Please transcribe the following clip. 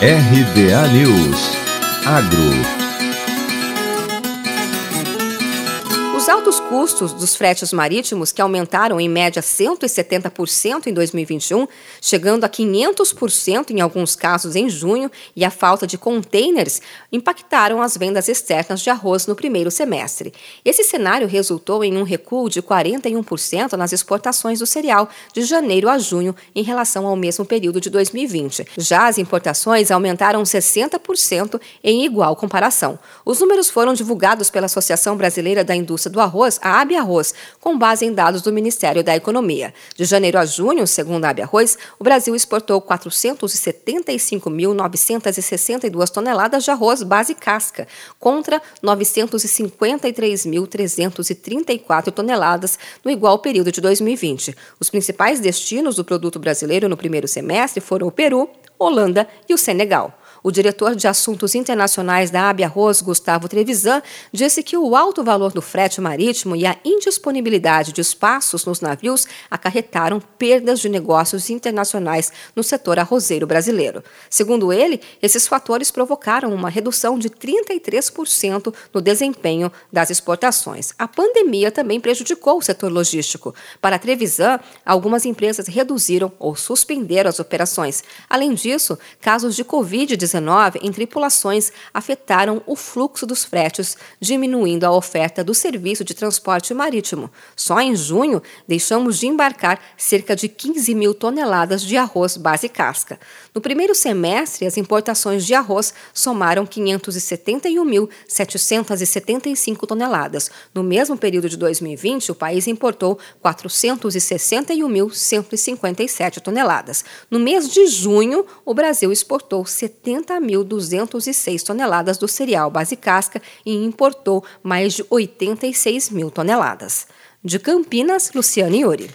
RBA News. Agro Os altos custos dos fretes marítimos, que aumentaram em média 170% em 2021, chegando a 500% em alguns casos em junho, e a falta de containers impactaram as vendas externas de arroz no primeiro semestre. Esse cenário resultou em um recuo de 41% nas exportações do cereal de janeiro a junho em relação ao mesmo período de 2020. Já as importações aumentaram 60% em igual comparação. Os números foram divulgados pela Associação Brasileira da Indústria do arroz, a AB Arroz, com base em dados do Ministério da Economia. De janeiro a junho, segundo a AB Arroz, o Brasil exportou 475.962 toneladas de arroz base casca, contra 953.334 toneladas no igual período de 2020. Os principais destinos do produto brasileiro no primeiro semestre foram o Peru, Holanda e o Senegal. O diretor de Assuntos Internacionais da Abia Arroz, Gustavo Trevisan, disse que o alto valor do frete marítimo e a indisponibilidade de espaços nos navios acarretaram perdas de negócios internacionais no setor arrozeiro brasileiro. Segundo ele, esses fatores provocaram uma redução de 33% no desempenho das exportações. A pandemia também prejudicou o setor logístico. Para Trevisan, algumas empresas reduziram ou suspenderam as operações. Além disso, casos de Covid-19 em tripulações afetaram o fluxo dos fretes, diminuindo a oferta do serviço de transporte marítimo. Só em junho, deixamos de embarcar cerca de 15 mil toneladas de arroz base casca. No primeiro semestre, as importações de arroz somaram 571.775 toneladas. No mesmo período de 2020, o país importou 461.157 toneladas. No mês de junho, o Brasil exportou 70 40.206 toneladas do cereal base casca e importou mais de 86 mil toneladas. De Campinas, Luciane Iori.